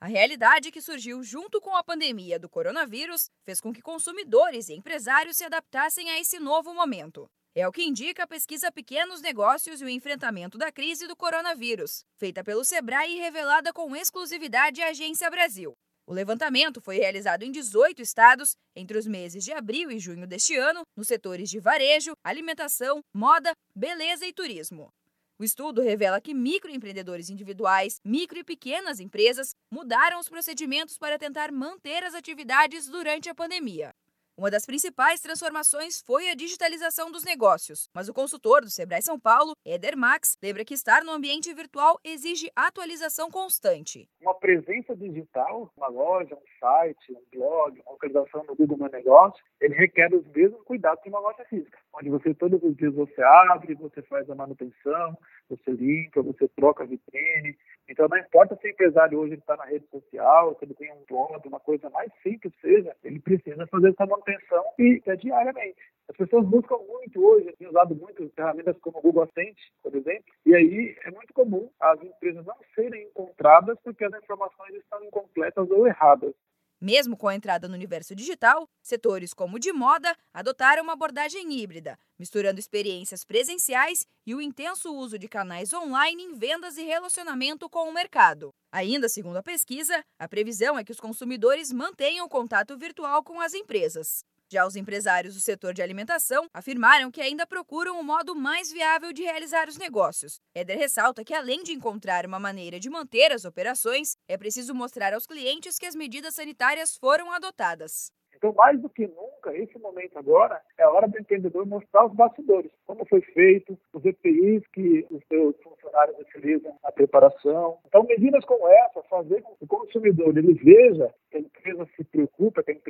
A realidade que surgiu junto com a pandemia do coronavírus fez com que consumidores e empresários se adaptassem a esse novo momento. É o que indica a pesquisa Pequenos Negócios e o Enfrentamento da Crise do Coronavírus, feita pelo Sebrae e revelada com exclusividade à Agência Brasil. O levantamento foi realizado em 18 estados entre os meses de abril e junho deste ano, nos setores de varejo, alimentação, moda, beleza e turismo. O estudo revela que microempreendedores individuais, micro e pequenas empresas mudaram os procedimentos para tentar manter as atividades durante a pandemia. Uma das principais transformações foi a digitalização dos negócios, mas o consultor do Sebrae São Paulo, Eder Max, lembra que estar no ambiente virtual exige atualização constante. Uma presença digital, uma loja, um site, um blog, uma localização no Google Meu Negócio, ele requer os mesmos cuidados que uma loja física, onde você todos os dias você abre, você faz a manutenção, você limpa, você troca a vitrine, então, não importa se o empresário hoje está na rede social, se ele tem um blog, uma coisa mais simples seja, ele precisa fazer essa manutenção e é diariamente. As pessoas buscam muito hoje, têm usado muito ferramentas como o Google Assente, por exemplo, e aí é muito comum as empresas não serem encontradas porque as informações estão incompletas ou erradas. Mesmo com a entrada no universo digital, setores como o de moda adotaram uma abordagem híbrida, misturando experiências presenciais e o intenso uso de canais online em vendas e relacionamento com o mercado. Ainda segundo a pesquisa, a previsão é que os consumidores mantenham contato virtual com as empresas. Já os empresários do setor de alimentação afirmaram que ainda procuram o modo mais viável de realizar os negócios. Eder ressalta que, além de encontrar uma maneira de manter as operações, é preciso mostrar aos clientes que as medidas sanitárias foram adotadas. Então, mais do que nunca, esse momento agora é a hora do empreendedor mostrar os bastidores, como foi feito, os EPIs que os seus funcionários utilizam na preparação. Então, medidas como essa, fazer com que o consumidor ele veja que a empresa se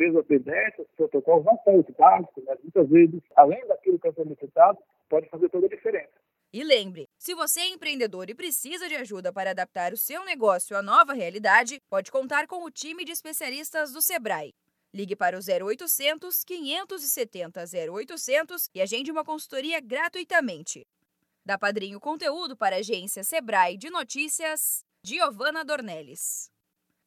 a empresa obedece aos protocolos, não só os básicos, mas muitas vezes, além daquilo que é solicitado, pode fazer toda a diferença. E lembre, se você é empreendedor e precisa de ajuda para adaptar o seu negócio à nova realidade, pode contar com o time de especialistas do Sebrae. Ligue para o 0800 570 0800 e agende uma consultoria gratuitamente. Da Padrinho Conteúdo para a agência Sebrae de Notícias, Giovana Dornelles.